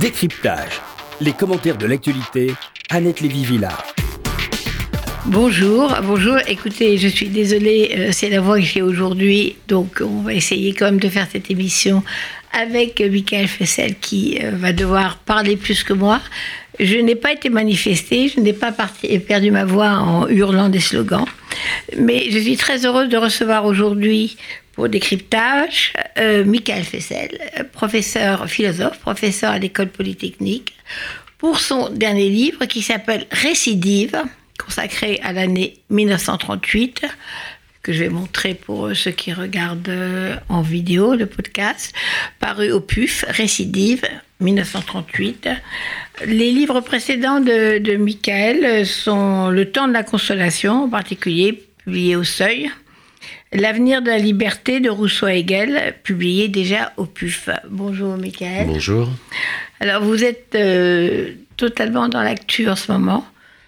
Décryptage. Les commentaires de l'actualité. Annette Lévy-Villard. Bonjour, bonjour. Écoutez, je suis désolée, euh, c'est la voix que j'ai aujourd'hui, donc on va essayer quand même de faire cette émission avec Michael Fessel qui euh, va devoir parler plus que moi. Je n'ai pas été manifestée, je n'ai pas perdu ma voix en hurlant des slogans, mais je suis très heureuse de recevoir aujourd'hui pour décryptage euh, Michael Fessel, professeur philosophe, professeur à l'école polytechnique, pour son dernier livre qui s'appelle Récidive, consacré à l'année 1938, que je vais montrer pour ceux qui regardent euh, en vidéo le podcast, paru au PUF, Récidive, 1938. Les livres précédents de, de Michael sont Le temps de la consolation, en particulier, publié au Seuil, L'avenir de la liberté de Rousseau Hegel, publié déjà au PUF. Bonjour Michael. Bonjour. Alors vous êtes euh, totalement dans l'actu en ce moment.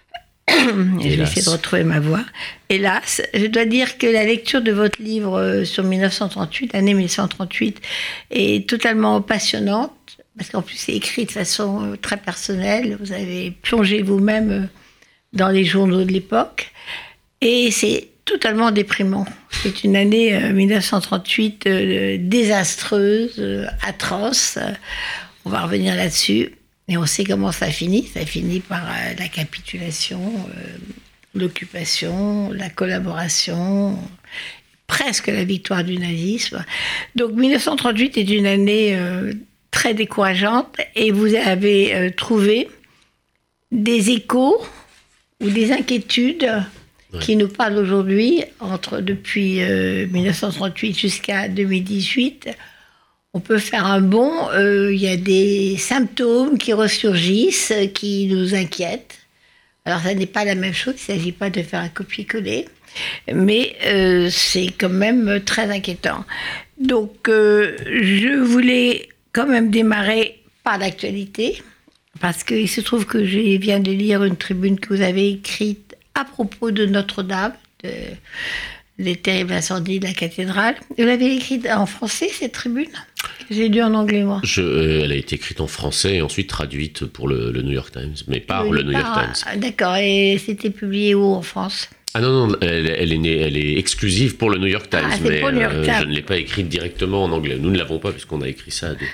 je vais essayer de retrouver ma voix. Hélas, je dois dire que la lecture de votre livre euh, sur 1938, année 1938, est totalement passionnante, parce qu'en plus c'est écrit de façon euh, très personnelle. Vous avez plongé vous-même dans les journaux de l'époque. Et c'est totalement déprimant. C'est une année 1938 désastreuse, atroce. On va revenir là-dessus. Et on sait comment ça finit. Ça finit par euh, la capitulation, euh, l'occupation, la collaboration, presque la victoire du nazisme. Donc 1938 est une année euh, très décourageante et vous avez trouvé des échos ou des inquiétudes qui nous parlent aujourd'hui, entre depuis 1938 jusqu'à 2018 on peut faire un bond, euh, il y a des symptômes qui ressurgissent, qui nous inquiètent. Alors ça n'est pas la même chose, il ne s'agit pas de faire un copier-coller, mais euh, c'est quand même très inquiétant. Donc euh, je voulais quand même démarrer par l'actualité, parce qu'il se trouve que je viens de lire une tribune que vous avez écrite à propos de Notre-Dame, les terribles incendies de la cathédrale. Vous l'avez écrite en français, cette tribune? J'ai lu en anglais, moi. Euh, elle a été écrite en français et ensuite traduite pour le, New York Times, mais par le, New York Times. Ah, d'accord, et c'était publié où en France? Ah non, non, elle, est, née, elle est exclusive pour le New York Times, ah, mais euh, je ne l'ai pas écrite directement en anglais. Nous ne l'avons pas puisqu'on a écrit ça à deux.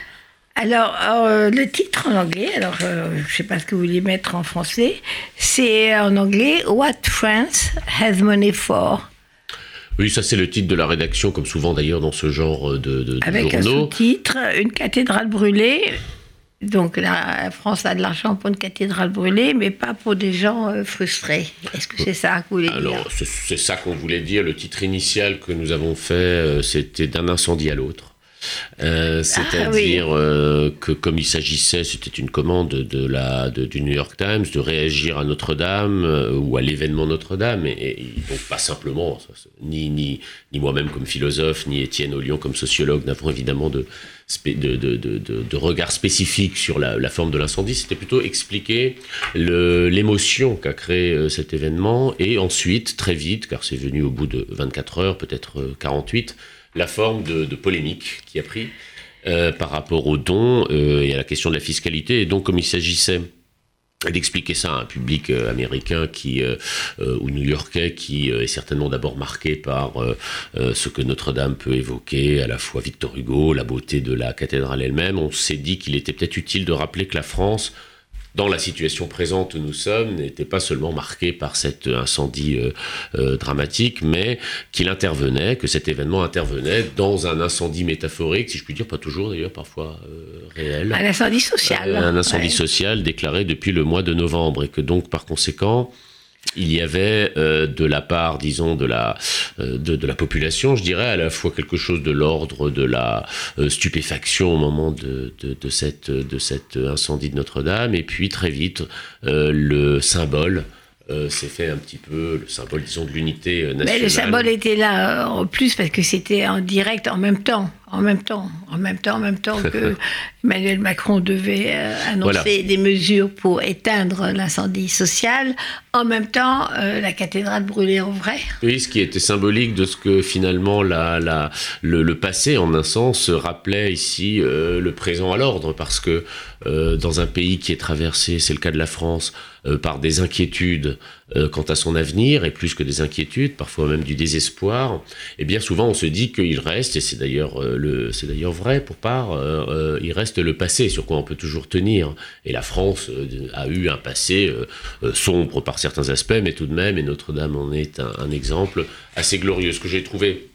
Alors, euh, le titre en anglais, alors je ne sais pas ce que vous voulez mettre en français, c'est en anglais What France has money for oui, ça c'est le titre de la rédaction, comme souvent d'ailleurs dans ce genre de, de Avec un sous-titre, une cathédrale brûlée. Donc la France a de l'argent pour une cathédrale brûlée, mais pas pour des gens euh, frustrés. Est-ce que c'est ça que vous voulez dire? Alors c'est ça qu'on voulait dire. Le titre initial que nous avons fait, euh, c'était d'un incendie à l'autre. Euh, ah c'est-à-dire euh, que comme il s'agissait, c'était une commande de la, du New York Times, de réagir à Notre-Dame euh, ou à l'événement Notre-Dame, et, donc pas simplement, ni, ni, ni moi-même comme philosophe, ni Étienne Ollion comme sociologue n'avons évidemment de, de, de, de, regard spécifique sur la, la forme de l'incendie, c'était plutôt expliquer l'émotion qu'a créé cet événement, et ensuite, très vite, car c'est venu au bout de 24 heures, peut-être 48, la forme de, polémique qui a pris euh, par rapport aux dons euh, et à la question de la fiscalité. Et donc, comme il s'agissait d'expliquer ça à un public euh, américain qui ou new-yorkais qui est certainement d'abord marqué par ce que Notre-Dame peut évoquer, à la fois Victor Hugo, la beauté de la cathédrale elle-même, on s'est dit qu'il était peut-être utile de rappeler que la France dans la situation présente où nous sommes, n'était pas seulement marqué par cet incendie euh, euh, dramatique, mais qu'il intervenait, que cet événement intervenait dans un incendie métaphorique, si je puis dire, pas toujours d'ailleurs, parfois euh, réel. Un incendie social. un incendie social déclaré depuis le mois de novembre, et que donc par conséquent, il y avait euh, de la part, disons, de la, euh, de, la population, je dirais, à la fois quelque chose de l'ordre de la euh, stupéfaction au moment de, de, cette, de cet incendie de Notre-Dame, et puis très vite, le symbole s'est fait un petit peu le symbole, disons, de l'unité nationale. Mais le symbole était là en plus parce que c'était en direct en même temps En même temps, en même temps, en même temps que Emmanuel Macron devait euh, annoncer des mesures pour éteindre l'incendie social, en même temps, euh, la cathédrale brûlait en vrai. Oui, ce qui était symbolique de ce que finalement la, la, le, passé, en un sens, rappelait ici euh, le présent à l'ordre, parce que dans un pays qui est traversé, c'est le cas de la France, par des inquiétudes quant à son avenir, et plus que des inquiétudes, parfois même du désespoir, et eh bien souvent on se dit qu'il reste, et c'est d'ailleurs c'est d'ailleurs vrai pour part, euh, euh, il reste le passé sur quoi on peut toujours tenir. Et la France euh, a eu un passé sombre par certains aspects, mais tout de même, et Notre-Dame en est un exemple assez glorieux. Ce que j'ai trouvé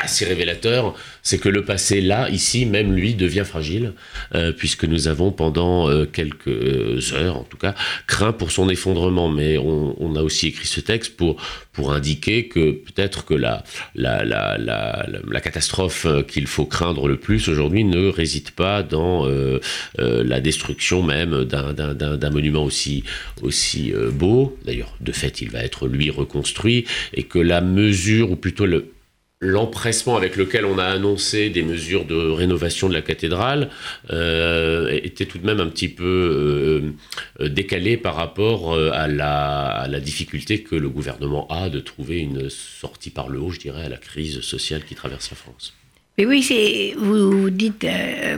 assez révélateur, c'est que le passé, là, ici, même lui, devient fragile, euh, puisque nous avons pendant euh, quelques heures, en tout cas, craint pour son effondrement. Mais on, a aussi écrit ce texte pour, pour indiquer que peut-être que la, la, la, la, la catastrophe qu'il faut craindre le plus aujourd'hui ne réside pas dans euh, la destruction même d'un monument aussi, aussi beau. D'ailleurs, de fait, il va être, lui, reconstruit, et que la mesure, ou plutôt le l'empressement avec lequel on a annoncé des mesures de rénovation de la cathédrale euh, était tout de même un petit peu euh, décalé par rapport euh, à la, à la, difficulté que le gouvernement a de trouver une sortie par le haut, je dirais, à la crise sociale qui traverse la France. Mais oui, vous dites,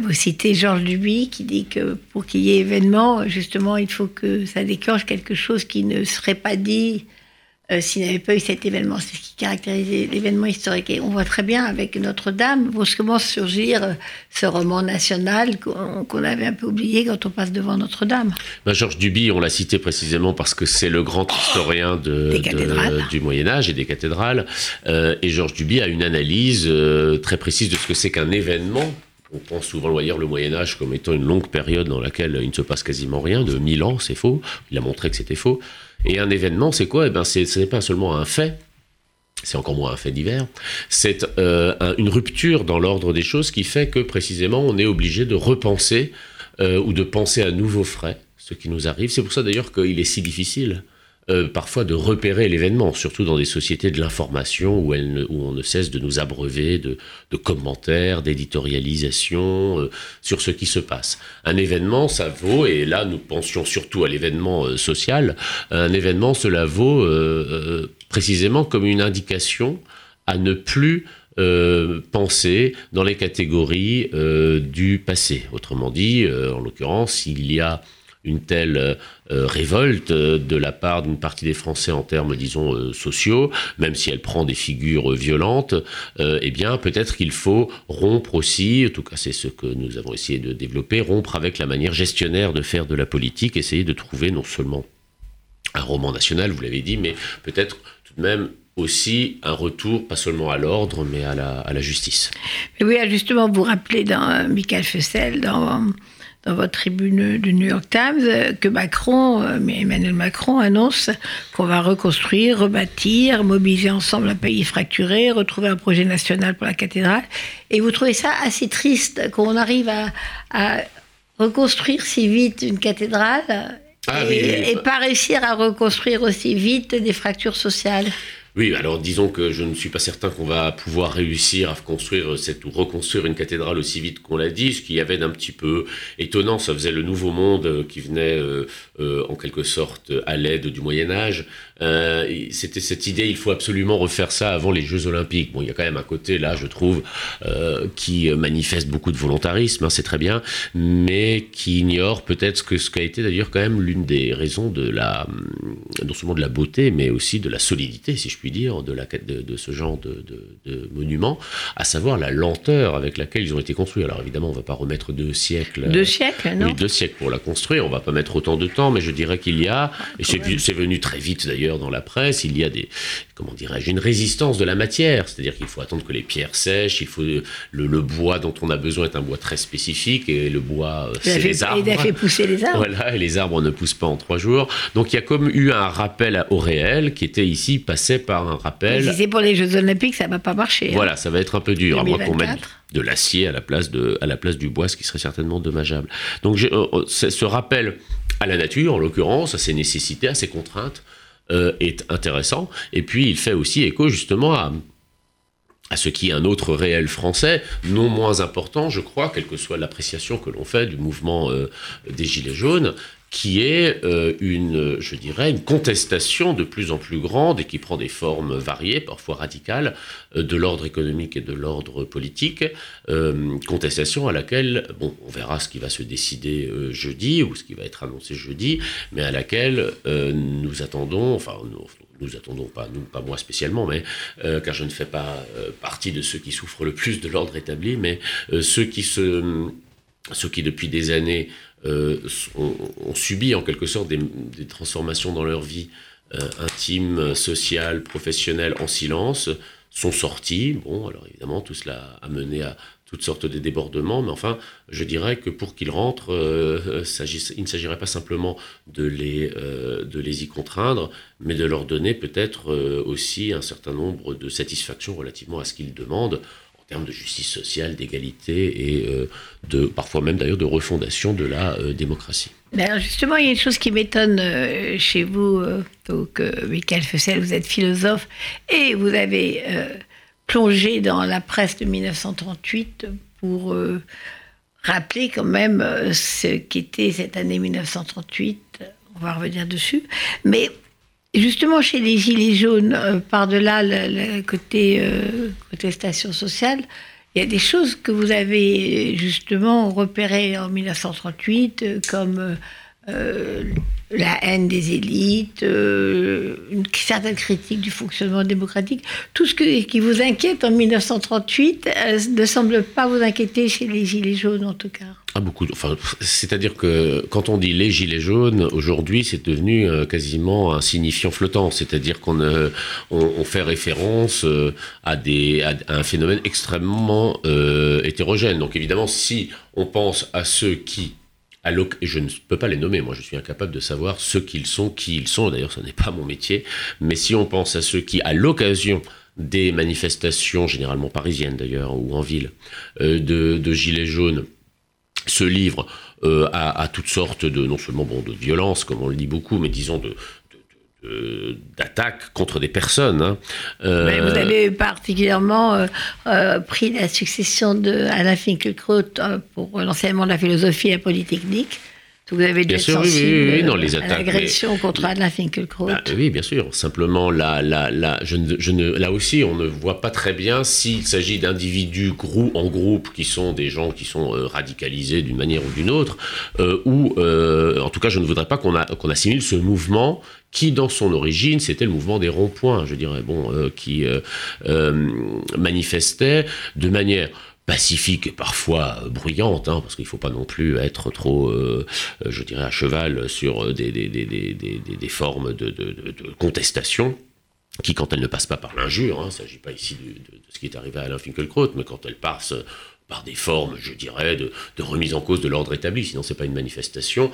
vous citez Georges Duby qui dit que pour qu'il y ait événement, justement, il faut que ça déclenche quelque chose qui ne serait pas dit euh, s'il n'y avait pas eu cet événement. C'est ce qui caractérisait l'événement historique. Et on voit très bien avec Notre-Dame, comment surgir euh, ce roman national qu'on avait un peu oublié quand on passe devant Notre-Dame. Ben Georges Duby, on l'a cité précisément parce que c'est le grand historien de, du Moyen Âge et des cathédrales. Euh, et Georges Duby a une analyse très précise de ce que c'est qu'un événement on pense souvent d'ailleurs le Moyen Âge comme étant une longue période dans laquelle il ne se passe quasiment rien, de mille ans, c'est faux. Il a montré que c'était faux. Et un événement, c'est quoi? Eh ben, Ce n'est pas seulement un fait, c'est encore moins un fait divers, c'est euh, une rupture dans l'ordre des choses qui fait que précisément on est obligé de repenser euh, ou de penser à nouveaux frais ce qui nous arrive. C'est pour ça d'ailleurs qu'il est si difficile euh, parfois de repérer l'événement, surtout dans des sociétés de l'information où, où, on ne cesse de nous abreuver de, commentaires, d'éditorialisation euh, sur ce qui se passe. Un événement, ça vaut, et là nous pensions surtout à l'événement euh, social, un événement, cela vaut précisément comme une indication à ne plus penser dans les catégories du passé. Autrement dit, en l'occurrence, il y a une telle euh, euh, révolte euh, de la part d'une partie des Français en termes, disons, sociaux, même si elle prend des figures violentes, eh bien, peut-être qu'il faut rompre aussi, en tout cas c'est ce que nous avons essayé de développer, rompre avec la manière gestionnaire de faire de la politique, essayer de trouver non seulement un roman national, vous l'avez dit, mais peut-être tout de même aussi un retour, pas seulement à l'ordre, mais à la, justice. Oui, justement, vous rappelez dans Michael Fessel, dans dans votre tribune du New York Times que Macron, euh, Emmanuel Macron annonce qu'on va reconstruire, rebâtir, mobiliser ensemble un pays fracturé, retrouver un projet national pour la cathédrale. Et vous trouvez ça assez triste qu'on arrive à, reconstruire si vite une cathédrale ah et, et pas réussir à reconstruire aussi vite des fractures sociales? Oui, alors disons que je ne suis pas certain qu'on va pouvoir réussir à construire cette ou reconstruire une cathédrale aussi vite qu'on l'a dit. Ce qui avait d'un petit peu étonnant, ça faisait le nouveau monde euh, qui venait euh, euh, en quelque sorte à l'aide du Moyen Âge. Euh, C'était cette idée, il faut absolument refaire ça avant les Jeux Olympiques. Bon, il y a quand même un côté là, je trouve, euh, qui manifeste beaucoup de volontarisme, hein, c'est très bien, mais qui ignore peut-être que ce qu'a été d'ailleurs quand même l'une des raisons de la, non seulement de la beauté, mais aussi de la solidité, si je puis dire, de, la, de, de ce genre de, de, monument, à savoir la lenteur avec laquelle ils ont été construits. Alors évidemment, on ne va pas remettre deux siècles. Deux siècles, non Oui, deux siècles pour la construire. On ne va pas mettre autant de temps, mais je dirais qu'il y a, et c'est venu très vite d'ailleurs dans la presse, il y a des, comment dirais-je, une résistance de la matière. C'est-à-dire qu'il faut attendre que les pierres sèchent, il faut le, le, bois dont on a besoin est un bois très spécifique et le bois, euh, c'est les arbres. Il a fait pousser les arbres. Voilà, et les arbres ne poussent pas en trois jours. Donc il y a comme eu un rappel au réel qui était ici passé par un rappel. Si c'est pour les Jeux Olympiques, ça va pas marcher. Hein. Voilà, ça va être un peu dur, à moins qu'on mette de l'acier à la place de à la place du bois, ce qui serait certainement dommageable. Donc euh, euh, ce rappel à la nature, en l'occurrence, à ses nécessités, à ses contraintes, euh, est intéressant. Et puis il fait aussi écho justement à à ce qui est un autre réel français, non moins important, je crois, quelle que soit l'appréciation que l'on fait du mouvement euh, des Gilets jaunes, qui est euh, une, je dirais, une contestation de plus en plus grande et qui prend des formes variées, parfois radicales, euh, de l'ordre économique et de l'ordre politique. contestation à laquelle, bon, on verra ce qui va se décider jeudi ou ce qui va être annoncé jeudi, mais à laquelle nous attendons, enfin, nous, nous attendons pas, nous, pas moi spécialement, mais euh, car je ne fais pas euh, partie de ceux qui souffrent le plus de l'ordre établi, mais euh, ceux qui se, ceux qui depuis des années ont, subi en quelque sorte des, des transformations dans leur vie intime, sociale, professionnelle en silence, sont sortis. Bon, alors évidemment, tout cela a mené à toutes sortes de débordements, mais enfin, je dirais que pour qu'ils rentrent, euh, il ne s'agirait pas simplement de les, euh, de les y contraindre, mais de leur donner peut-être euh, aussi un certain nombre de satisfactions relativement à ce qu'ils demandent en termes de justice sociale, d'égalité et de, parfois même d'ailleurs de refondation de la démocratie. Alors justement, il y a une chose qui m'étonne chez vous, donc Michael Fessel, vous êtes philosophe et vous avez plonger dans la presse de 1938 pour euh, rappeler quand même euh, ce qu'était cette année 1938. On va revenir dessus. Mais justement, chez les Gilets jaunes, euh, par-delà le, côté contestation sociale, il y a des choses que vous avez justement repérées en 1938, comme la haine des élites, euh, une certaine critique du fonctionnement démocratique. Tout ce qui vous inquiète en 1938 euh, ne semble pas vous inquiéter chez les Gilets jaunes, en tout cas. Ah, beaucoup. Enfin, c'est-à-dire que quand on dit les gilets jaunes, aujourd'hui, c'est devenu euh, quasiment un signifiant flottant. C'est-à-dire qu'on on, fait référence à, des, à, un phénomène extrêmement hétérogène. Donc évidemment, si on pense à ceux qui je ne peux pas les nommer, moi je suis incapable de savoir ce qu'ils sont, qui ils sont, d'ailleurs ce n'est pas mon métier, mais si on pense à ceux qui, à l'occasion des manifestations, généralement parisiennes d'ailleurs, ou en ville, euh, de, gilets jaunes, se livrent euh, à, toutes sortes de, non seulement bon, de violences, comme on le dit beaucoup, mais disons de, euh, d'attaques contre des personnes. Hein. Euh, vous avez particulièrement euh, pris la succession de Alain Finkielkraut pour l'enseignement de la philosophie la polytechnique. Vous avez dû être sensible oui, les attaques, à l'agression contre Alain Finkielkraut. Bah, oui, bien sûr. Simplement, là, là, là, je je ne, là aussi, on ne voit pas très bien s'il s'agit d'individus en groupe qui sont des gens qui sont radicalisés d'une manière ou d'une autre, ou en tout cas, je ne voudrais pas qu'on assimile ce mouvement qui dans son origine, c'était le mouvement des ronds-points, je dirais, bon, euh, qui euh, euh, manifestait de manière pacifique et parfois bruyante, hein, parce qu'il ne faut pas non plus être trop, je dirais, à cheval sur des, des, des, des formes de, de, de, contestation qui, quand elles ne passent pas par l'injure, hein, il ne s'agit pas ici de, ce qui est arrivé à Alain Finkielkraut, mais quand elles passent par des formes, je dirais, de, remise en cause de l'ordre établi, sinon c'est pas une manifestation,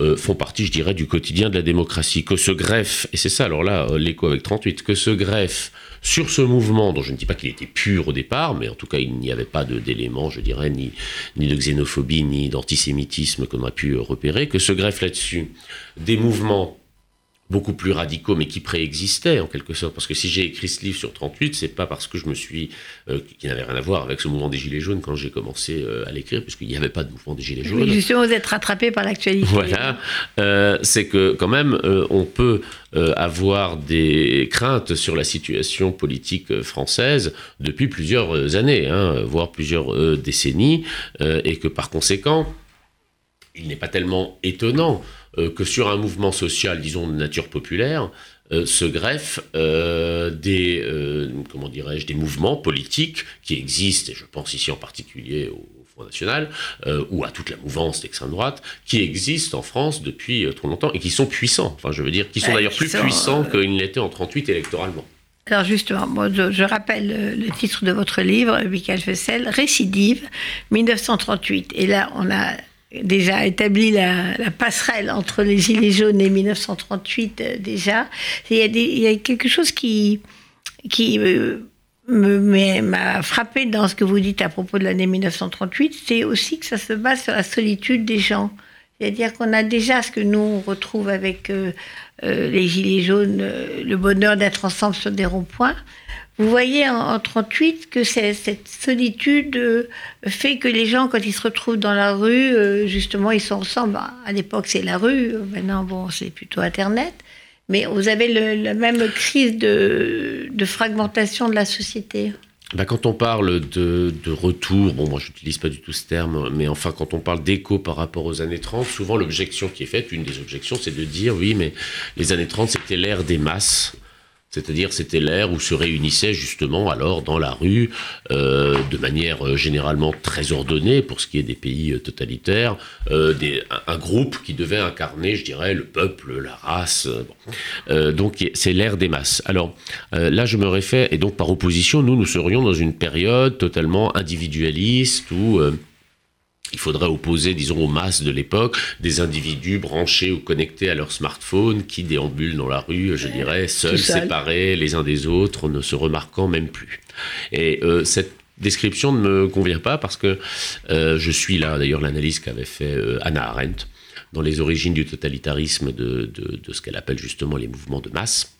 euh, font partie, je dirais, du quotidien de la démocratie. Que ce greffe, et c'est ça alors là euh, l'écho avec 38, que ce greffe sur ce mouvement, dont je ne dis pas qu'il était pur au départ, mais en tout cas il n'y avait pas d'éléments, je dirais, ni, de xénophobie, ni d'antisémitisme qu'on a pu repérer, que ce greffe là-dessus des mouvements beaucoup plus radicaux, mais qui préexistaient en quelque sorte. Parce que si j'ai écrit ce livre sur 38, c'est pas parce que je me suis, euh, qui n'avait rien à voir avec ce mouvement des Gilets jaunes quand j'ai commencé euh, à l'écrire, puisqu'il n'y avait pas de mouvement des Gilets jaunes. justement, vous êtes rattrapé par l'actualité. Voilà, euh, c'est que quand même, on peut avoir des craintes sur la situation politique française depuis plusieurs années, hein, voire plusieurs décennies, et que par conséquent, il n'est pas tellement étonnant que sur un mouvement social, disons, de nature populaire, euh, se greffent euh, des, comment dirais-je, des mouvements politiques qui existent, et je pense ici en particulier au Front National, ou à toute la mouvance d'extrême droite, qui existent en France depuis trop longtemps et qui sont puissants. Enfin, je veux dire, qui sont d'ailleurs plus puissants qu'ils ne l'étaient en 38 électoralement. Alors justement, je, rappelle le, titre de votre livre, Michael Fessel, Récidive, 1938. Et là, on a déjà établi la, passerelle entre les Gilets jaunes et 1938 euh, déjà. Il y, a quelque chose qui, qui m'a frappé dans ce que vous dites à propos de l'année 1938, c'est aussi que ça se base sur la solitude des gens. C'est-à-dire qu'on a déjà ce que nous on retrouve avec les Gilets jaunes, le bonheur d'être ensemble sur des ronds-points. Vous voyez en, 38 que cette solitude fait que les gens, quand ils se retrouvent dans la rue, justement, ils sont ensemble. À l'époque, c'est la rue. Maintenant, bon, c'est plutôt Internet. Mais vous avez la même crise de, fragmentation de la société. Bah, quand on parle de, retour, bon, moi je n'utilise pas du tout ce terme, mais enfin, quand on parle d'écho par rapport aux années 30, souvent l'objection qui est faite, une des objections, c'est de dire oui, mais les années 30, c'était l'ère des masses. C'est-à-dire c'était l'ère où se réunissaient justement alors dans la rue, euh, de manière euh, généralement très ordonnée pour ce qui est des pays euh, totalitaires, un, groupe qui devait incarner, je dirais, le peuple, la race. donc c'est l'ère des masses. Alors là je me réfère, et donc par opposition, nous, nous serions dans une période totalement individualiste où il faudrait opposer, disons, aux masses de l'époque, des individus branchés ou connectés à leur smartphone qui déambulent dans la rue, je dirais, seuls, séparés les uns des autres, ne se remarquant même plus. Et euh, cette description ne me convient pas parce que euh, je suis là, d'ailleurs, l'analyse qu'avait fait euh, Anna Arendt dans les origines du totalitarisme de ce qu'elle appelle justement les mouvements de masse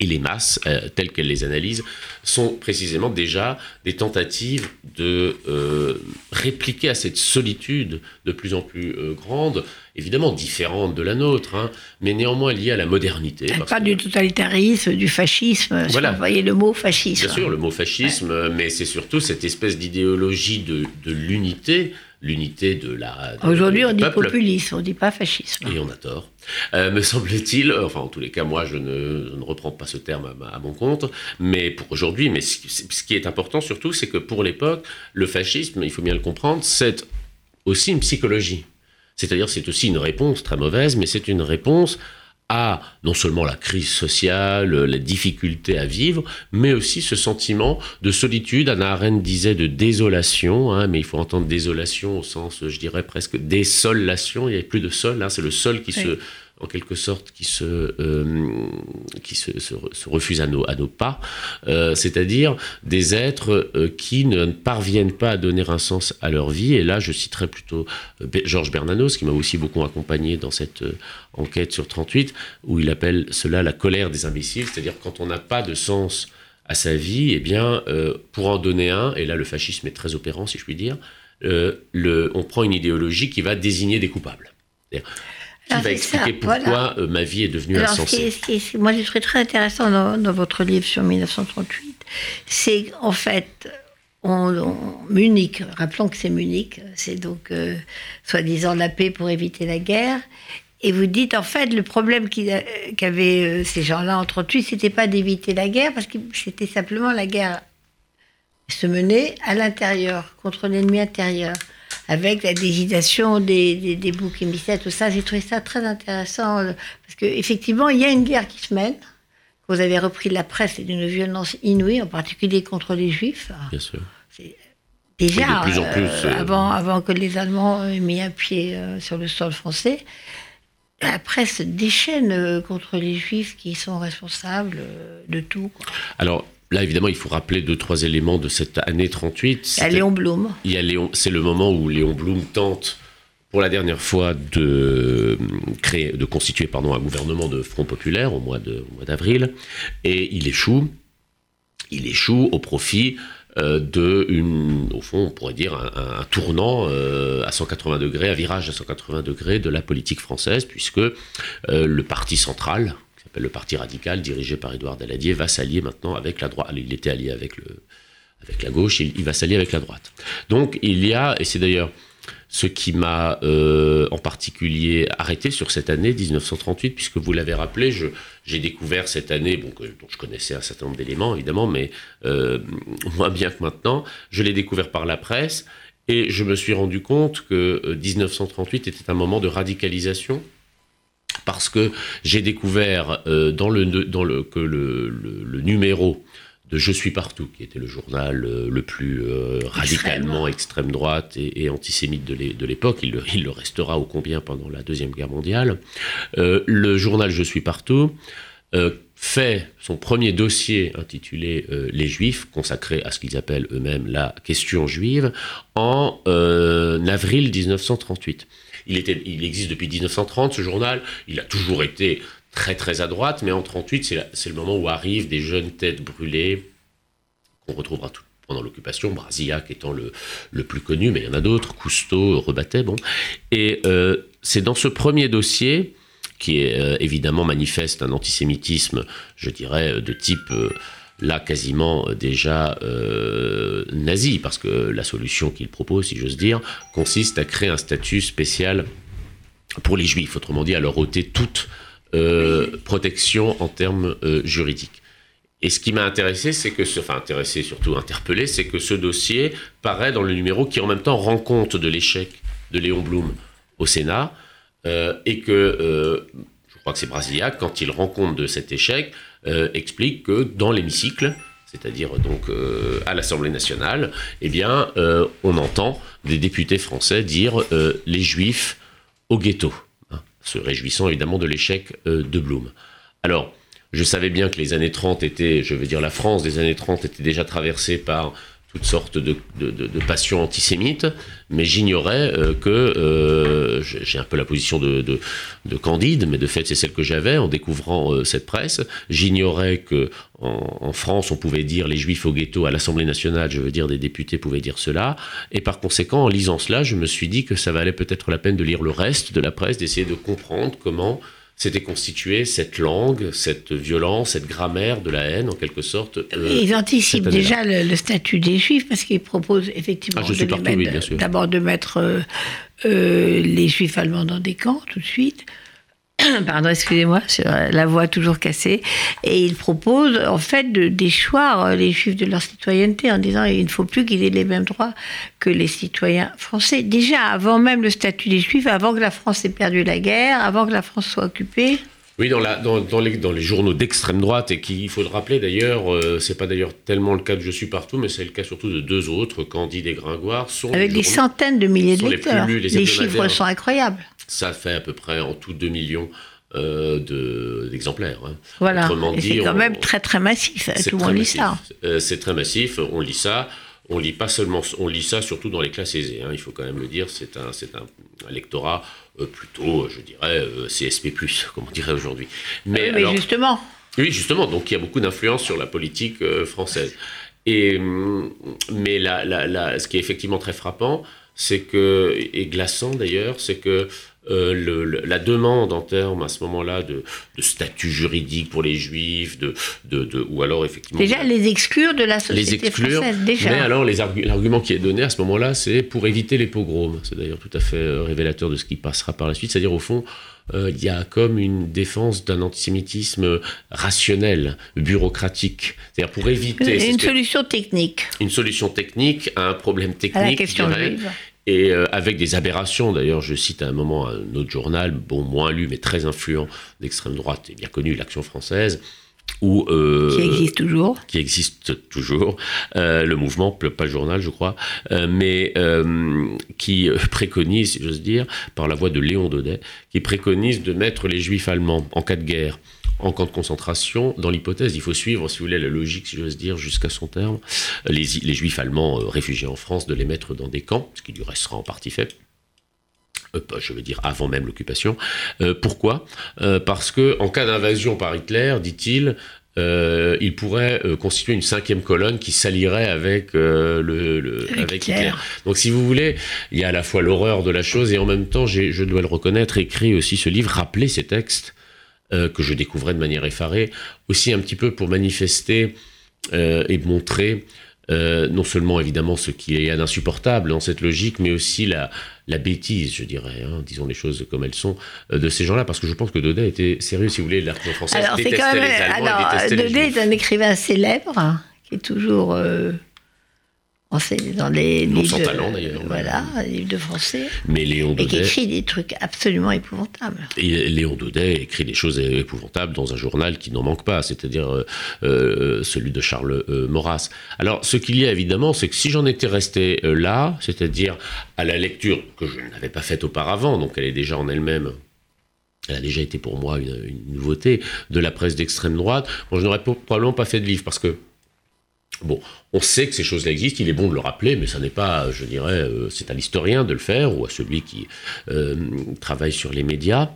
et les masses, euh, telles qu'elles les analysent, sont précisément déjà des tentatives de euh, répliquer à cette solitude de plus en plus euh, grande, évidemment différente de la nôtre, hein, mais néanmoins liée à la modernité. Pas du totalitarisme, du fascisme. Voilà. Vous voyez le mot fascisme. Bien sûr, le mot fascisme, mais c'est surtout cette espèce d'idéologie de, de l'unité l'unité de la. Aujourd'hui, on dit populisme, on ne dit pas fascisme. Et on a tort. Euh, me semble-t-il, enfin en tous les cas, moi je ne, ne reprends pas ce terme à, mon compte, mais pour aujourd'hui, mais ce, ce, qui est important surtout, c'est que pour l'époque, le fascisme, il faut bien le comprendre, c'est aussi une psychologie. C'est-à-dire, c'est aussi une réponse très mauvaise, mais c'est une réponse à non seulement la crise sociale, la difficulté à vivre, mais aussi ce sentiment de solitude. Anna Arendt disait de désolation, hein, mais il faut entendre désolation au sens, je dirais presque désolation. Il n'y avait plus de sol, hein, c'est le sol qui se en quelque sorte, qui se, euh, qui se, se, refusent à nos, à nos pas, euh, c'est-à-dire des êtres euh, qui ne parviennent pas à donner un sens à leur vie. Et là, je citerai plutôt Georges Bernanos, qui m'a aussi beaucoup accompagné dans cette enquête sur 38, où il appelle cela la colère des imbéciles, c'est-à-dire quand on n'a pas de sens à sa vie, eh bien, pour en donner un, et là le fascisme est très opérant, si je puis dire, le, on prend une idéologie qui va désigner des coupables qui va expliquer pourquoi euh, ma vie est devenue Alors, insensée. moi, je trouve très intéressant dans, votre livre sur 1938, c'est en fait, on, Munich, rappelons que c'est Munich, c'est donc euh, soi-disant la paix pour éviter la guerre. Et vous dites, en fait, le problème euh, qu'avaient ces gens-là en 38, c'était pas d'éviter la guerre, parce que c'était simplement la guerre se mener à l'intérieur, contre l'ennemi intérieur avec la désignation des, des, des boucs émissaires, tout ça. J'ai trouvé ça très intéressant euh, parce qu'effectivement, il y a une guerre qui se mène. Vous avez repris de la presse et d'une violence inouïe, en particulier contre les Juifs. Bien sûr. Déjà, plus en plus, euh, euh, avant, avant que les Allemands aient mis un pied sur le sol français, la presse déchaîne contre les Juifs qui sont responsables de tout. Alors, Là, évidemment, il faut rappeler deux, trois éléments de cette année 38. Il y a Léon Blum. C'est le moment où Léon Blum tente, pour la dernière fois, de, créer, de constituer pardon, un gouvernement de Front Populaire au mois d'avril. Et il échoue. Il échoue au profit euh, de, une, au fond, on pourrait dire, un, tournant euh, à 180 degrés, un virage à 180 degrés de la politique française, puisque euh, le parti central, le Parti radical, dirigé par Édouard Daladier, va s'allier maintenant avec la droite. Il était allié avec, le, avec la gauche, il, va s'allier avec la droite. Donc il y a, et c'est d'ailleurs ce qui m'a euh, en particulier arrêté sur cette année 1938, puisque vous l'avez rappelé, j'ai découvert cette année, bon, dont je connaissais un certain nombre d'éléments évidemment, mais euh, moins bien que maintenant, je l'ai découvert par la presse, et je me suis rendu compte que 1938 euh, était un moment de radicalisation parce que j'ai découvert euh, dans le, dans le, que le, le, numéro de Je suis partout, qui était le journal euh, le plus euh, radicalement extrême droite et, antisémite de l'époque, il, il, le restera au combien pendant la Deuxième Guerre mondiale, le journal Je suis partout fait son premier dossier intitulé Les Juifs, consacré à ce qu'ils appellent eux-mêmes la question juive, en avril 1938 il, existe depuis 1930, ce journal. Il a toujours été très très à droite, mais en 38, c'est le moment où arrivent des jeunes têtes brûlées qu'on retrouvera tout, pendant l'occupation, Brasillac étant le, le, plus connu, mais il y en a d'autres, Cousteau, Rebattet, bon. Et euh, c'est dans ce premier dossier, qui est euh, évidemment manifeste un antisémitisme, je dirais, de type... Euh, là quasiment déjà nazi, parce que la solution qu'il propose, si j'ose dire, consiste à créer un statut spécial pour les juifs, autrement dit à leur ôter toute protection en termes juridiques. Et ce qui m'a intéressé, c'est que, ce, enfin intéressé, surtout interpellé, c'est que ce dossier paraît dans le numéro qui en même temps rend compte de l'échec de Léon Blum au Sénat, euh, et que, euh, que c'est Brasilia, quand il rend compte de cet échec, euh, explique que dans l'hémicycle, c'est-à-dire donc à l'Assemblée nationale, eh bien, on entend des députés français dire les Juifs au ghetto, hein, se réjouissant évidemment de l'échec de Blum. Alors, je savais bien que les années 30 étaient, je veux dire la France des années 30 était déjà traversée par toutes sortes de, passions antisémites, mais j'ignorais euh, que, euh, j'ai un peu la position de, Candide, mais de fait c'est celle que j'avais en découvrant euh, cette presse, j'ignorais que en, France on pouvait dire les juifs au ghetto à l'Assemblée nationale, je veux dire des députés pouvaient dire cela, et par conséquent en lisant cela je me suis dit que ça valait peut-être la peine de lire le reste de la presse, d'essayer de comprendre comment s'était constituée cette langue, cette violence, cette grammaire de la haine, en quelque sorte. Euh, ils anticipent déjà le, statut des juifs parce qu'ils proposent effectivement ah, d'abord de mettre euh, euh, les juifs allemands dans des camps tout de suite, pardon, excusez-moi, la voix toujours cassée, et il propose en fait de déchoir euh, les juifs de leur citoyenneté en disant il ne faut plus qu'ils aient les mêmes droits que les citoyens français. Déjà avant même le statut des juifs, avant que la France ait perdu la guerre, avant que la France soit occupée. Oui, dans, la, dans, dans, les, dans les, journaux d'extrême droite, et qui, il faut le rappeler d'ailleurs, euh, c'est pas d'ailleurs tellement le cas de Je suis partout, mais c'est le cas surtout de deux autres, Candide et Gringoire, sont. Avec des centaines de milliers de lecteurs. Les, les, chiffres sont incroyables. Ça fait à peu près en tout 2 millions euh, d'exemplaires. Hein. Voilà, c'est quand même très très massif, tout le monde lit ça. Euh, c'est très massif, on lit ça. On lit pas seulement, on lit ça surtout dans les classes aisées. Hein, il faut quand même le dire, c'est un, c'est un, lectorat euh, plutôt, je dirais, CSP+, comme on dirait aujourd'hui. Mais, mais justement. Oui, justement. Donc il y a beaucoup d'influence sur la politique française. Et hum, mais la, la, ce qui est effectivement très frappant, c'est que et glaçant d'ailleurs, c'est que euh, la demande en termes à ce moment-là de, statut juridique pour les juifs, de, de, ou alors effectivement... Déjà les exclure de la société les exclure, française, déjà. Mais alors l'argument qui est donné à ce moment-là, c'est pour éviter les pogroms. C'est d'ailleurs tout à fait euh, révélateur de ce qui passera par la suite. C'est-à-dire au fond, euh, il y a comme une défense d'un antisémitisme rationnel, bureaucratique. C'est-à-dire pour éviter... Une, solution technique. Une solution technique à un problème technique. À la question juive et euh, avec des aberrations. D'ailleurs, je cite à un moment un autre journal, bon, moins lu, mais très influent d'extrême droite et bien connu, l'Action française. Où, euh, qui existe toujours. Qui existe toujours. Euh, le mouvement, pas le journal, je crois, mais qui préconise, si j'ose dire, par la voix de Léon Daudet, qui préconise de mettre les juifs allemands en cas de guerre en camp de concentration. Dans l'hypothèse, il faut suivre, si vous voulez, la logique, si j'ose dire, jusqu'à son terme, les, les juifs allemands euh, réfugiés en France, de les mettre dans des camps, ce qui du reste sera en partie fait euh, je veux dire avant même l'occupation. Euh, pourquoi? Parce que en cas d'invasion par Hitler, dit-il, il pourrait constituer une cinquième colonne qui s'allierait avec, le, avec Hitler. Donc, si vous voulez, il y a à la fois l'horreur de la chose et en même temps, je dois le reconnaître, écrit aussi ce livre, rappeler ces textes euh, que je découvrais de manière effarée, aussi un petit peu pour manifester euh, et montrer euh, non seulement évidemment ce qui est insupportable dans cette logique, mais aussi la, la bêtise, je dirais, hein, disons les choses comme elles sont, de ces gens-là, parce que je pense que Daudet était sérieux, si vous voulez, l'art français alors, détestait quand même, les Allemands alors, Daudet est un écrivain célèbre, hein, qui est toujours dans les livres, talent d'ailleurs. Voilà, livres de français. Mais Léon Daudet. Et qui écrit des trucs absolument épouvantables. Et Léon Daudet écrit des choses épouvantables dans un journal qui n'en manque pas, c'est-à-dire euh, euh, celui de Charles euh, Maurras. Alors, ce qu'il y a évidemment, c'est que si j'en étais resté là, c'est-à-dire à la lecture que je n'avais pas faite auparavant, donc elle est déjà en elle-même elle a déjà été pour moi une, une nouveauté de la presse d'extrême droite. Bon, je n'aurais probablement pas fait de livre parce que Bon, on sait que ces choses-là existent, il est bon de le rappeler, mais ça n'est pas, je dirais, euh, c'est à l'historien de le faire ou à celui qui euh, travaille sur les médias.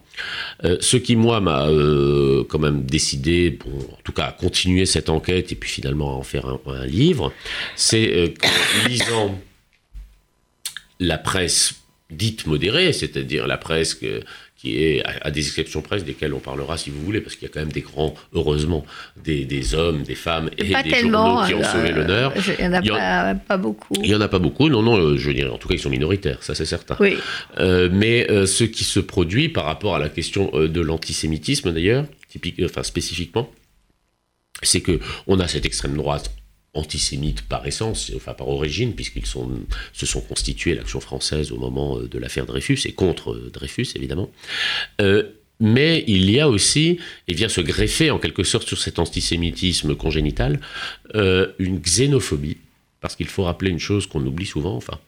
Euh, ce qui, moi, m'a quand même décidé, bon, en tout cas, à continuer cette enquête et puis finalement à en faire un, un livre, c'est qu'en lisant la presse dite modérée, c'est-à-dire la presse qui est à, des exceptions presse desquelles on parlera si vous voulez, parce qu'il y a quand même des grands, heureusement, des, hommes, des femmes et des journaux qui ont sauvé euh, l'honneur. Il n'y en a pas, beaucoup. Il n'y en a pas beaucoup, non, non, euh, je dirais, en tout cas, ils sont minoritaires, ça c'est certain. Oui. Euh, mais ce qui se produit par rapport à la question de l'antisémitisme d'ailleurs, enfin spécifiquement, c'est que on a cette extrême droite antisémites par essence, enfin par origine, puisqu'ils sont, se sont constitués l'action française au moment euh, de l'affaire Dreyfus et contre euh, Dreyfus évidemment. Euh, mais il y a aussi, et vient se greffer en quelque sorte sur cet antisémitisme congénital, une xénophobie parce qu'il faut rappeler une chose qu'on oublie souvent, enfin,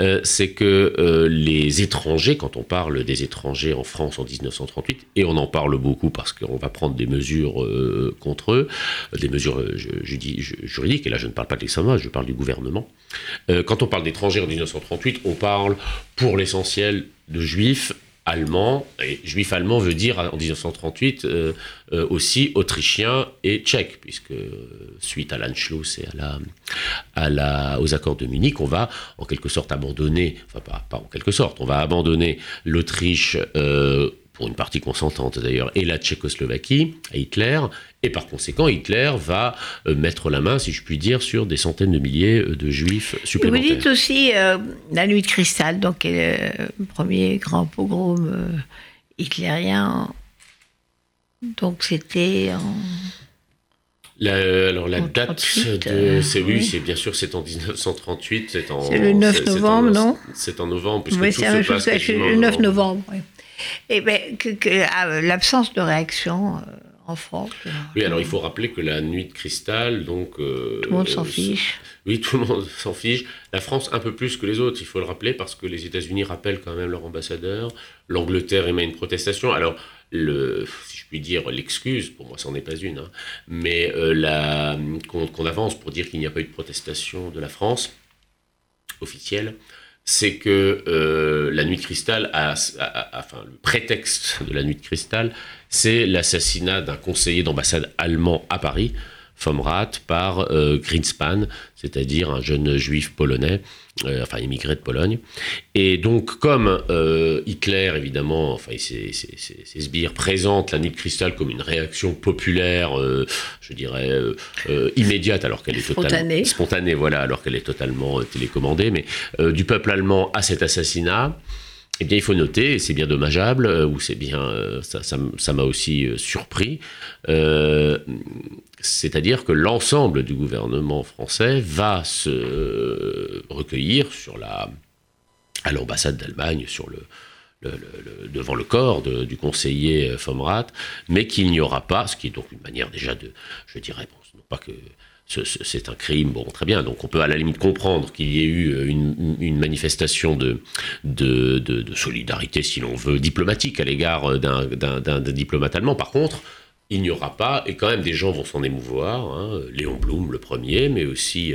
euh, c'est que euh, les étrangers, quand on parle des étrangers en France en 1938, et on en parle beaucoup parce qu'on va prendre des mesures euh, contre eux, des mesures juridiques, et là je ne parle pas de l'extrême je parle du gouvernement. quand on parle d'étrangers en 1938, on parle pour l'essentiel de juifs allemand, et juif allemand veut dire en 1938 euh, euh, aussi autrichien et tchèque, puisque suite à l'Anschluss et à la, aux accords de Munich, on va en quelque sorte abandonner, enfin pas, en quelque sorte, on va abandonner l'Autriche. Euh, pour une partie consentante d'ailleurs, et la Tchécoslovaquie à Hitler, et par conséquent, Hitler va euh, mettre la main, si je puis dire, sur des centaines de milliers euh, de juifs supplémentaires. vous dites aussi euh, la nuit de cristal, donc le premier grand pogrom hitlérien. Donc c'était en. alors la date de, c'est oui, c'est bien sûr, c'est en 1938, c'est en. C'est le 9 novembre, non? C'est en novembre, puisque oui, tout se passe le 9 novembre. Oui. Et ben, que, ah, l'absence de réaction en France. Oui, alors il faut rappeler que la nuit de cristal, donc... Euh, tout le monde s'en fiche. Oui, tout le monde s'en fiche. La France un peu plus que les autres, il faut le rappeler, parce que les États-Unis rappellent quand même leur ambassadeur. L'Angleterre émet une protestation. Alors, le, si je puis dire, l'excuse, pour moi, c'en est pas une, hein, mais euh, qu'on avance pour dire qu'il n'y a pas eu de protestation de la France officielle, c'est que euh, la nuit de cristal, a, enfin le prétexte de la nuit de cristal, c'est l'assassinat d'un conseiller d'ambassade allemand à Paris, Fomrat, par euh, Greenspan, c'est-à-dire un jeune juif polonais, euh, enfin immigré de Pologne. Et donc, comme euh, Hitler, évidemment, enfin, ses, sbires présentent la nuit de cristal comme une réaction populaire, je dirais, immédiate, alors qu'elle est spontanée. spontanée, voilà, alors qu'elle est totalement télécommandée, mais du peuple allemand à cet assassinat. Eh bien, il faut noter, et c'est bien dommageable, ou c'est bien, ça m'a aussi surpris, c'est-à-dire que l'ensemble du gouvernement français va se recueillir sur la, à l'ambassade d'Allemagne, sur le, devant le corps du conseiller Fomrat, mais qu'il n'y aura pas, ce qui est donc une manière déjà de, je dirais, bon, non pas que c'est un crime, bon, très bien. Donc on peut à la limite comprendre qu'il y ait eu une, manifestation de, solidarité, si l'on veut, diplomatique à l'égard d'un diplomate allemand. Par contre, il n'y aura pas, et quand même des gens vont s'en émouvoir, hein, Léon Blum le premier, mais aussi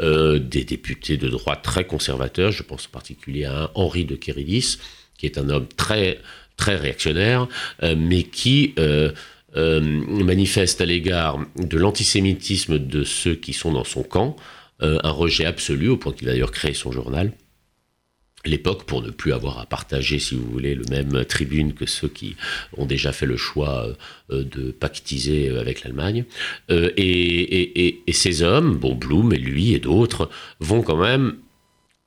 euh, des députés de droite très conservateurs, je pense en particulier à Henri de Kéridis, qui est un homme très, réactionnaire, euh, mais qui euh, manifeste à l'égard de l'antisémitisme de ceux qui sont dans son camp, un rejet absolu, au point qu'il a d'ailleurs créé son journal l'époque pour ne plus avoir à partager, si vous voulez, le même tribune que ceux qui ont déjà fait le choix euh, de pactiser avec l'Allemagne. Euh, et, ces hommes, bon, Blum et lui et d'autres, vont quand même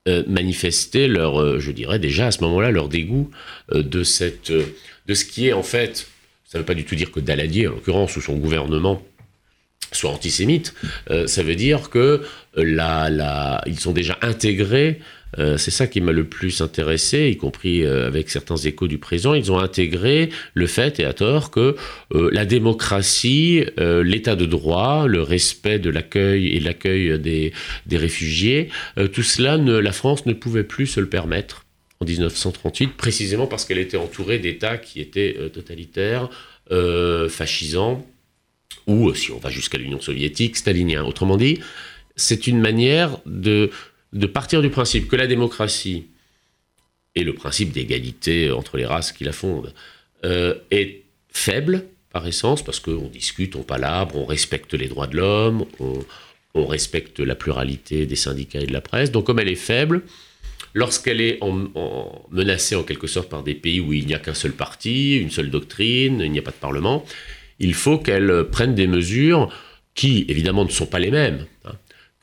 euh, manifester leur, je dirais déjà à ce moment-là, leur dégoût de, cette, de ce qui est en fait, ça ne veut pas du tout dire que Daladier, en l'occurrence, ou son gouvernement, soit antisémite, ça veut dire que la, la, ils sont déjà intégrés euh, c'est ça qui m'a le plus intéressé, y compris euh, avec certains échos du présent. Ils ont intégré le fait, et à tort, que euh, la démocratie, l'état de droit, le respect de l'accueil et l'accueil des, réfugiés, tout cela, la France ne pouvait plus se le permettre en 1938, précisément parce qu'elle était entourée d'États qui étaient totalitaires, fascisants, ou, si on va jusqu'à l'Union soviétique, staliniens. Autrement dit, c'est une manière de, de partir du principe que la démocratie et le principe d'égalité entre les races qui la fondent euh, est faible par essence, parce qu'on discute, on palabre, on respecte les droits de l'homme, on, respecte la pluralité des syndicats et de la presse. Donc comme elle est faible, lorsqu'elle est menacée en quelque sorte par des pays où il n'y a qu'un seul parti, une seule doctrine, il n'y a pas de parlement, il faut qu'elle prenne des mesures qui, évidemment, ne sont pas les mêmes hein,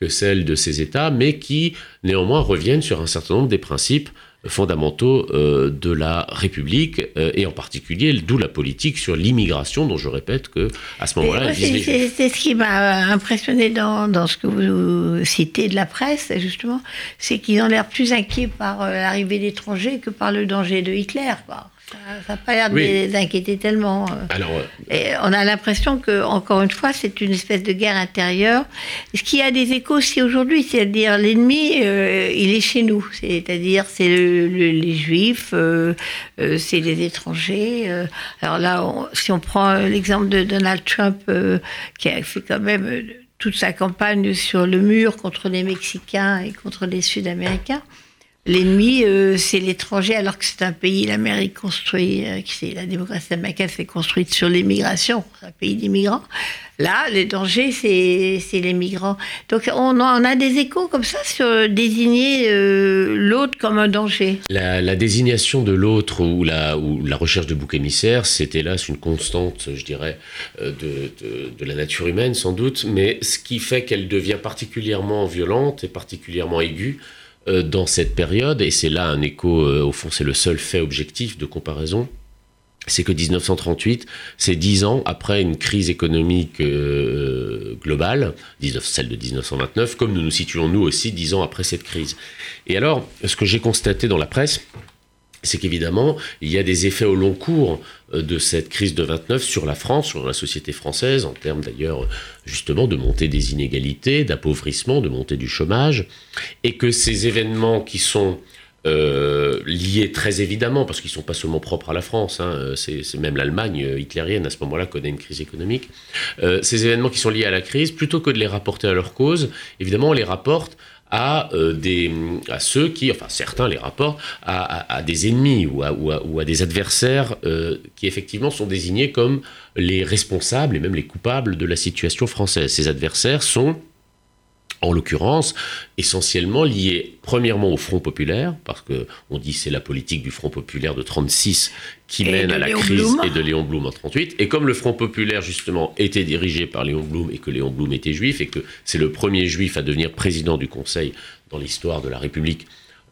que celles de ces États, mais qui, néanmoins, reviennent sur un certain nombre des principes fondamentaux euh, de la République euh, et en particulier d'où la politique sur l'immigration dont je répète que à ce moment-là c'est ce qui m'a impressionné dans, dans, ce que vous citez de la presse justement c'est qu'ils ont l'air plus inquiets par euh, l'arrivée d'étrangers que par le danger de Hitler quoi. Ça n'a pas l'air d'inquiéter tellement. Euh. Alors, Et on a l'impression que, encore une fois, c'est une espèce de guerre intérieure. Ce qui a des échos aussi aujourd'hui, c'est-à-dire l'ennemi, euh, il est chez nous. C'est-à-dire, c'est les juifs, euh, c'est les étrangers. alors là, si on prend l'exemple de Donald Trump, qui a fait quand même toute sa campagne sur le mur contre les Mexicains et contre les Sud-Américains. L'ennemi, euh, c'est l'étranger, alors que c'est un pays, l'Amérique construit, euh, la démocratie américaine s'est construite sur l'immigration, un pays d'immigrants. Là, le danger, c'est les migrants. Donc on, a des échos comme ça sur désigner euh, l'autre comme un danger. La, désignation de l'autre ou la, recherche de bouc émissaire, c'est hélas une constante, je dirais, de, la nature humaine sans doute, mais ce qui fait qu'elle devient particulièrement violente et particulièrement aiguë, dans cette période, et c'est là un écho, euh, au fond c'est le seul fait objectif de comparaison, c'est que 1938, c'est dix ans après une crise économique euh, globale, celle de 1929, comme nous nous situons nous aussi dix ans après cette crise. Et alors, ce que j'ai constaté dans la presse, c'est qu'évidemment, il y a des effets au long cours euh, de cette crise de 29 sur la France, sur la société française, en termes d'ailleurs justement de montée des inégalités, d'appauvrissement, de montée du chômage, et que ces événements qui sont euh, liés très évidemment, parce qu'ils ne sont pas seulement propres à la France, hein, euh, c'est même l'Allemagne hitlérienne à ce moment-là connaît une crise économique, ces événements qui sont liés à la crise, plutôt que de les rapporter à leur cause, évidemment on les rapporte à, euh, à ceux qui, enfin certains les rapportent, à, des ennemis ou à, ou à des adversaires euh, qui effectivement sont désignés comme les responsables et même les coupables de la situation française. Ces adversaires sont en l'occurrence, essentiellement lié premièrement au Front populaire, parce que on dit c'est la politique du Front populaire de 36 qui mène à la crise et de Léon Blum en 38. Et comme le Front populaire justement était dirigé par Léon Blum et que Léon Blum était juif et que c'est le premier juif à devenir président du Conseil dans l'histoire de la République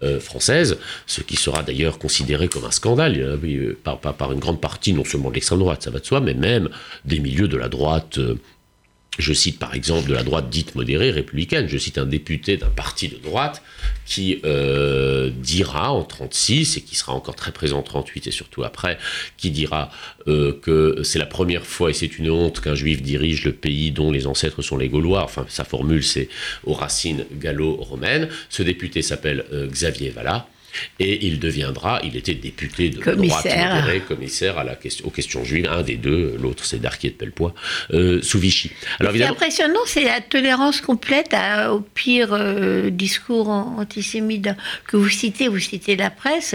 euh, française, ce qui sera d'ailleurs considéré comme un scandale euh, euh, par, par, une grande partie, non seulement de l'extrême droite, ça va de soi, mais même des milieux de la droite je cite par exemple de la droite dite modérée républicaine, je cite un député d'un parti de droite qui euh, dira en 36 et qui sera encore très présent en 38 et surtout après, qui dira euh, que c'est la première fois et c'est une honte qu'un juif dirige le pays dont les ancêtres sont les Gaulois. Enfin, sa formule c'est aux racines gallo-romaines. Ce député s'appelle euh, Xavier Vallat. Et il deviendra, il était député de commissaire. droite modérée, commissaire à la question, aux questions juives, un des deux, l'autre c'est Darquier de Pellepoix, euh, sous Vichy. Alors, Ce qui est impressionnant, c'est la tolérance complète au pire euh, discours antisémite que vous citez, vous citez la presse.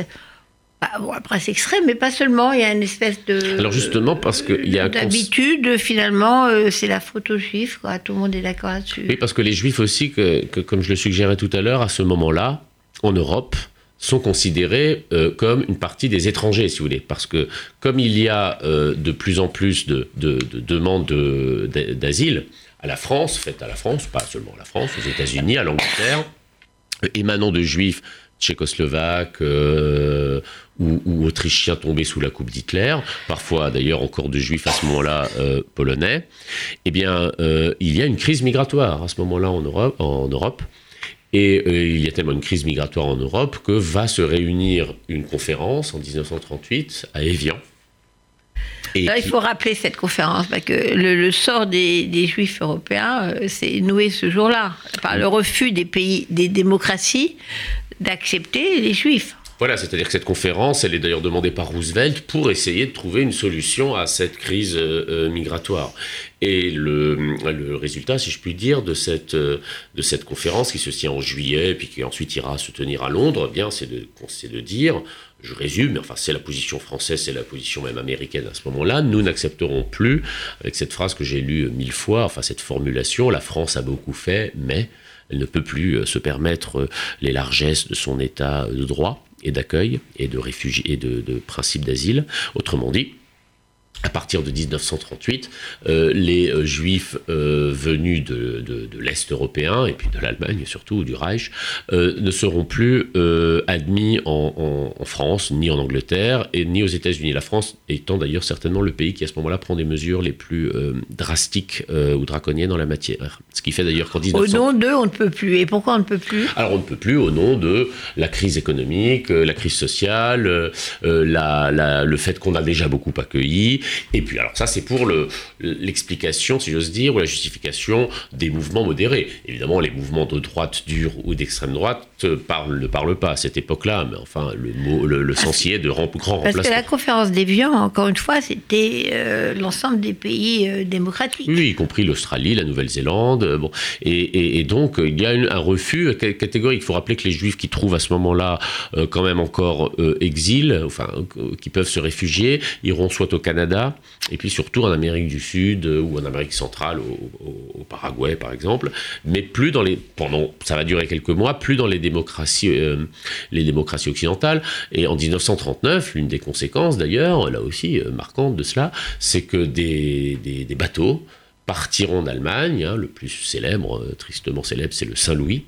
Bah, bon, la presse extrême, mais pas seulement. Il y a une espèce de. Alors justement, parce qu'il y a. D'habitude, finalement, euh, c'est la faute aux juifs, quoi. Tout le monde est d'accord là-dessus. Oui, parce que les juifs aussi, que, que, comme je le suggérais tout à l'heure, à ce moment-là, en Europe, sont considérés euh, comme une partie des étrangers, si vous voulez. Parce que comme il y a euh, de plus en plus de, demandes d'asile à la France, faites à la France, pas seulement à la France, aux États-Unis, à l'Angleterre, émanant de juifs tchécoslovaques euh, ou, autrichiens tombés sous la coupe d'Hitler, parfois d'ailleurs encore de juifs à ce moment-là polonais, eh bien, il y a une crise migratoire à ce moment-là en Europe. En Europe et euh, il y a tellement une crise migratoire en Europe que va se réunir une conférence en 1938 à Évian. Et Il faut rappeler cette conférence, parce que le, sort des, juifs européens euh, s'est noué ce jour-là, par le refus des pays, des démocraties, d'accepter les juifs. Voilà, c'est-à-dire que cette conférence, elle est d'ailleurs demandée par Roosevelt pour essayer de trouver une solution à cette crise migratoire. Et le, résultat, si je puis dire, de cette, de cette conférence qui se tient en juillet, puis qui ensuite ira se tenir à Londres, eh bien, c'est de, de dire je résume, enfin c'est la position française, c'est la position même américaine à ce moment-là, nous n'accepterons plus, avec cette phrase que j'ai lue mille fois, enfin cette formulation, la France a beaucoup fait, mais elle ne peut plus euh, se permettre euh, les largesses de son état de droit et d'accueil et de réfugiés et de, de principe d'asile. Autrement dit, à partir de 1938, euh, les euh, juifs euh, venus de, de, l'Est européen, et puis de l'Allemagne surtout, du Reich, ne seront plus admis en, en, France, ni en Angleterre, et ni aux États-Unis. La France étant d'ailleurs certainement le pays qui à ce moment-là prend des mesures les plus drastiques ou draconiennes en la matière. Ce qui fait d'ailleurs qu'en 19... Au nom d'eux, on ne peut plus. Et pourquoi on ne peut plus? Alors on ne peut plus au nom de la crise économique, la crise sociale, la, la, le fait qu'on a déjà beaucoup accueilli, et puis, alors ça, c'est pour l'explication, si j'ose dire, ou la justification des mouvements modérés. Évidemment, les mouvements de droite dure ou d'extrême droite parlent, ne parlent pas à cette époque-là, mais enfin, le, mot, le, le est de grand remplacement. Parce que la conférence d'Évian, encore une fois, c'était euh, l'ensemble des pays euh, démocratiques. Oui, y compris l'Australie, la Nouvelle-Zélande. Euh, bon. Et, donc, il y a un refus catégorique. Il faut rappeler que les Juifs qui trouvent à ce moment-là quand même encore exil, enfin, qui peuvent se réfugier, iront soit au Canada, et puis surtout en Amérique du Sud euh, ou en Amérique centrale, au, Paraguay par exemple, mais plus dans les, pendant, ça va durer quelques mois, plus dans les démocraties, euh, les démocraties occidentales. Et en 1939, l'une des conséquences d'ailleurs, là aussi euh, marquante de cela, c'est que des, des, bateaux partiront d'Allemagne, hein, le plus célèbre, tristement célèbre, c'est le Saint-Louis,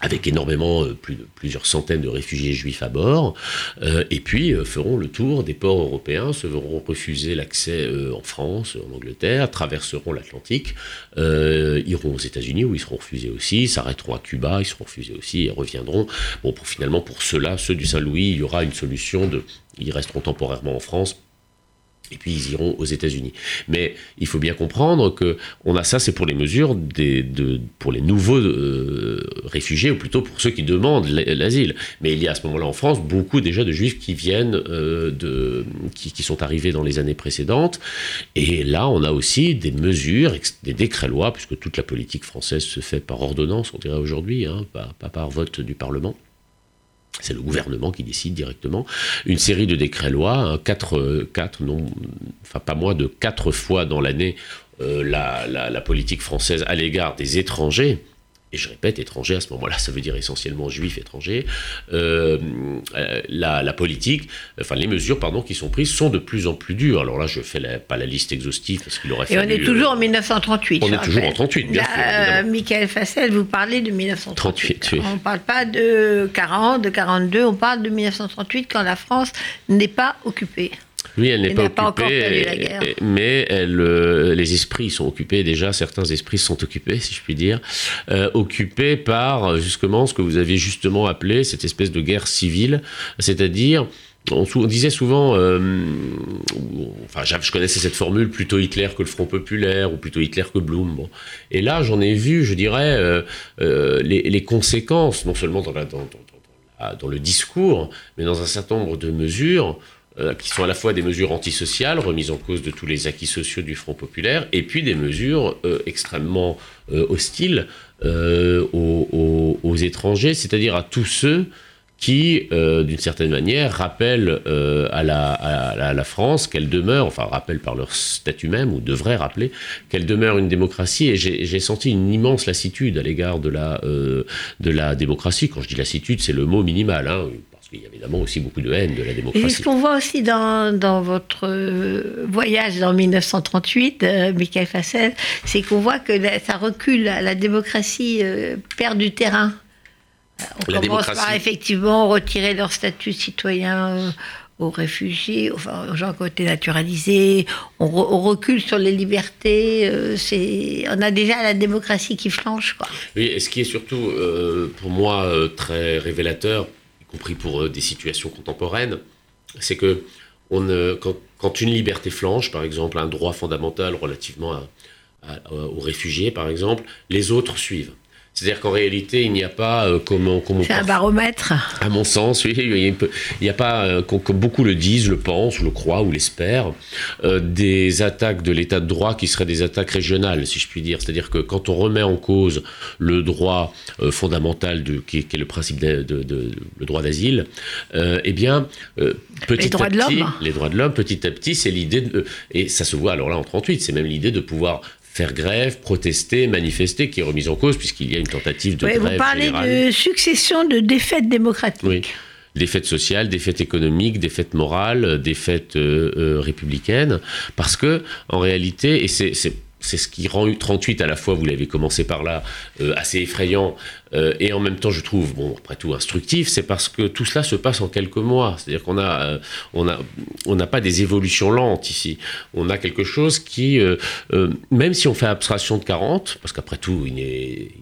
avec énormément, euh, plus de, plusieurs centaines de réfugiés juifs à bord, euh, et puis euh, feront le tour des ports européens, se verront refuser l'accès en France, en Angleterre, traverseront l'Atlantique, iront aux États-Unis où ils seront refusés aussi, s'arrêteront à Cuba, ils seront refusés aussi et reviendront. Bon, finalement, pour ceux-là, ceux du Saint-Louis, il y aura une solution de, ils resteront temporairement en France et puis ils iront aux États-Unis. Mais il faut bien comprendre que on a ça, c'est pour les mesures de, pour les nouveaux euh, réfugiés, ou plutôt pour ceux qui demandent l'asile. Mais il y a à ce moment-là en France beaucoup déjà de juifs qui viennent euh, de, qui, sont arrivés dans les années précédentes. Et là, on a aussi des mesures, des décrets-lois, puisque toute la politique française se fait par ordonnance, on dirait aujourd'hui, hein, pas par vote du Parlement c'est le gouvernement qui décide directement, une série de décrets-lois, hein, quatre, quatre, non, enfin pas moins de quatre fois dans l'année, euh, la, politique française à l'égard des étrangers et je répète, étranger à ce moment-là, ça veut dire essentiellement juif étranger, euh, euh, la, politique, enfin les mesures pardon, qui sont prises sont de plus en plus dures. Alors là, je ne fais pas la liste exhaustive parce qu'il aurait Et on est toujours en 1938. On est toujours en 38, bien sûr. Michael Fassel, vous parlez de 1938. On ne parle pas de 40, de 42, on parle de 1938 quand la France n'est pas occupée. Oui, elle n'est pas occupée, mais elle, euh, les esprits sont occupés déjà, certains esprits sont occupés, si je puis dire, euh, occupés par justement ce que vous avez justement appelé cette espèce de guerre civile, c'est-à-dire on, disait souvent, euh, enfin, je connaissais cette formule plutôt Hitler que le Front populaire ou plutôt Hitler que Blum. Bon. Et là, j'en ai vu, je dirais, les, conséquences, non seulement dans, dans, le discours, mais dans un certain nombre de mesures euh, qui sont à la fois des mesures antisociales, remises en cause de tous les acquis sociaux du Front populaire, et puis des mesures euh, extrêmement euh, hostiles aux, étrangers, c'est-à-dire à tous ceux qui, d'une certaine manière, rappellent à la, à, la, France qu'elle demeure, enfin rappellent par leur statut même, ou devraient rappeler, qu'elle demeure une démocratie. Et j'ai senti une immense lassitude à l'égard de, la de la démocratie. Quand je dis lassitude, c'est le mot minimal. Hein il y a évidemment aussi beaucoup de haine de la démocratie. Et ce qu'on voit aussi dans, dans votre euh, voyage en 1938, euh, Michael Fassel, c'est qu'on voit que ça recule, la, démocratie euh, perd du terrain. On commence par effectivement retirer leur statut de citoyen aux réfugiés, enfin, aux gens qui ont été naturalisés. On, recule sur les libertés. c'est, on a déjà la démocratie qui flanche. Quoi. Oui, et ce qui est surtout, pour moi, très révélateur, compris pour euh, des situations contemporaines, c'est que quand, une liberté flanche, par exemple un droit fondamental relativement aux réfugiés, par exemple, les autres suivent. C'est-à-dire qu'en réalité, il n'y a pas euh, comment. C'est un baromètre. À mon sens, oui. Il n'y a, pas, euh, comme, beaucoup le disent, le pensent, le croient ou l'espèrent, euh, des attaques de l'état de droit qui seraient des attaques régionales, si je puis dire. C'est-à-dire que quand on remet en cause le droit fondamental de, qui, est le principe de, le droit d'asile, eh bien, petit les droits à petit, de l'homme. les droits de l'homme, petit à petit, c'est l'idée de, et ça se voit alors là en 38, c'est même l'idée de pouvoir faire grève, protester, manifester, qui est remise en cause puisqu'il y a une tentative de grève Vous parlez de succession de défaites démocratiques. Oui. Défaites sociales, défaites économiques, défaites morales, défaites euh, euh, républicaines, parce que en réalité, et c'est c'est ce qui rend 38 à la fois, vous l'avez commencé par là, euh, assez effrayant euh, et en même temps, je trouve, bon, après tout, instructif, c'est parce que tout cela se passe en quelques mois. C'est-à-dire qu'on a, euh, on a, on n'a pas des évolutions lentes ici. On a quelque chose qui, même si on fait abstraction de 40, parce qu'après tout, il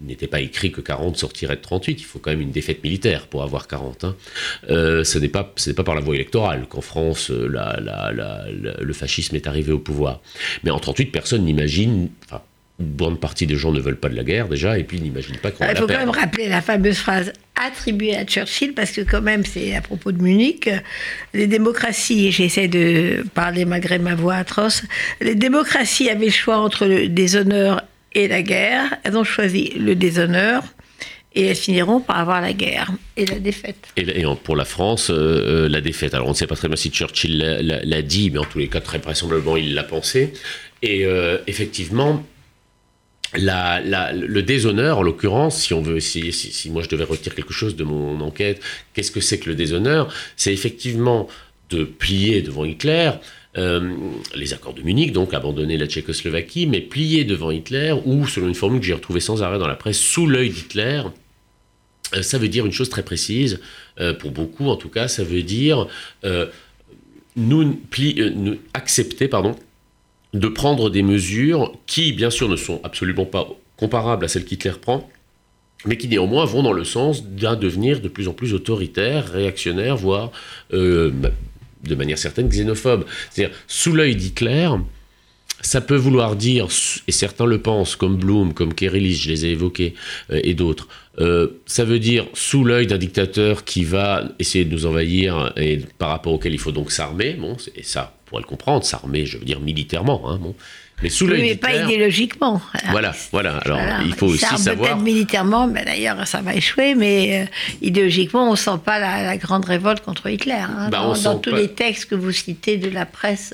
n'était pas écrit que 40 sortirait de 38, il faut quand même une défaite militaire pour avoir 40. Hein. ce n'est pas, ce n'est pas par la voie électorale qu'en France, le fascisme est arrivé au pouvoir. Mais en 38, personne n'imagine une, bonne partie des gens ne veulent pas de la guerre déjà, et puis n'imaginent pas qu'on va Il faut quand même rappeler la fameuse phrase attribuée à Churchill, parce que quand même, c'est à propos de Munich, les démocraties, et j'essaie de parler malgré ma voix atroce, les démocraties avaient le choix entre le déshonneur et la guerre, elles ont choisi le déshonneur, et elles finiront par avoir la guerre et la défaite. Et, pour la France, euh, euh, la défaite. Alors on ne sait pas très bien si Churchill l'a dit, mais en tous les cas, très vraisemblablement, il l'a pensé. Et euh, effectivement, le déshonneur, en l'occurrence, si on veut, si, moi je devais retirer quelque chose de mon enquête, qu'est-ce que c'est que le déshonneur? C'est effectivement de plier devant Hitler. Euh, les accords de Munich, donc abandonner la Tchécoslovaquie, mais plier devant Hitler, ou selon une formule que j'ai retrouvée sans arrêt dans la presse, sous l'œil d'Hitler, euh, ça veut dire une chose très précise, pour beaucoup en tout cas, ça veut dire nous, nous, accepter pardon, de prendre des mesures qui, bien sûr, ne sont absolument pas comparables à celles qu'Hitler prend, mais qui néanmoins vont dans le sens d'un devenir de plus en plus autoritaire, réactionnaire, voire euh, de manière certaine xénophobe. C'est-à-dire, sous l'œil d'Hitler, ça peut vouloir dire, et certains le pensent, comme Blum, comme Kerelis, je les ai évoqués, euh, et d'autres, euh, ça veut dire sous l'œil d'un dictateur qui va essayer de nous envahir et par rapport auquel il faut donc s'armer, bon, et ça, pour le comprendre, s'armer, je veux dire militairement, hein, bon. Mais sous l'œil mais pas idéologiquement. Voilà, voilà. Alors, il faut aussi savoir. Peut-être militairement, mais d'ailleurs, ça va échouer, mais euh, idéologiquement, on ne sent pas la, grande révolte contre Hitler. Hein, bah, dans, tous les textes que vous citez de la presse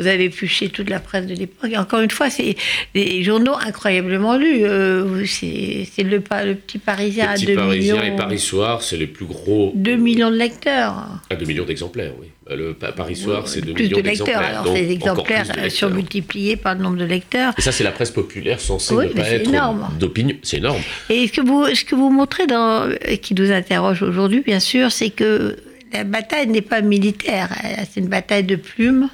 vous avez épluché toute la presse de l'époque. Et encore une fois, c'est des journaux incroyablement lus. Euh, c'est le, le, Petit Parisien le à petit 2 Parisien millions. et Paris Soir, c'est les plus gros. 2 millions de lecteurs. Ah, 2 millions d'exemplaires, oui. Euh, le Paris Soir, c'est 2 millions de lecteurs. Alors, ces exemplaires surmultipliés par le nombre de lecteurs. Et ça, c'est la presse populaire censée ne pas être d'opinion. C'est énorme. Et ce que vous, ce que vous montrez, dans, qui nous interroge aujourd'hui, bien sûr, c'est que la bataille n'est pas militaire. C'est une bataille de plumes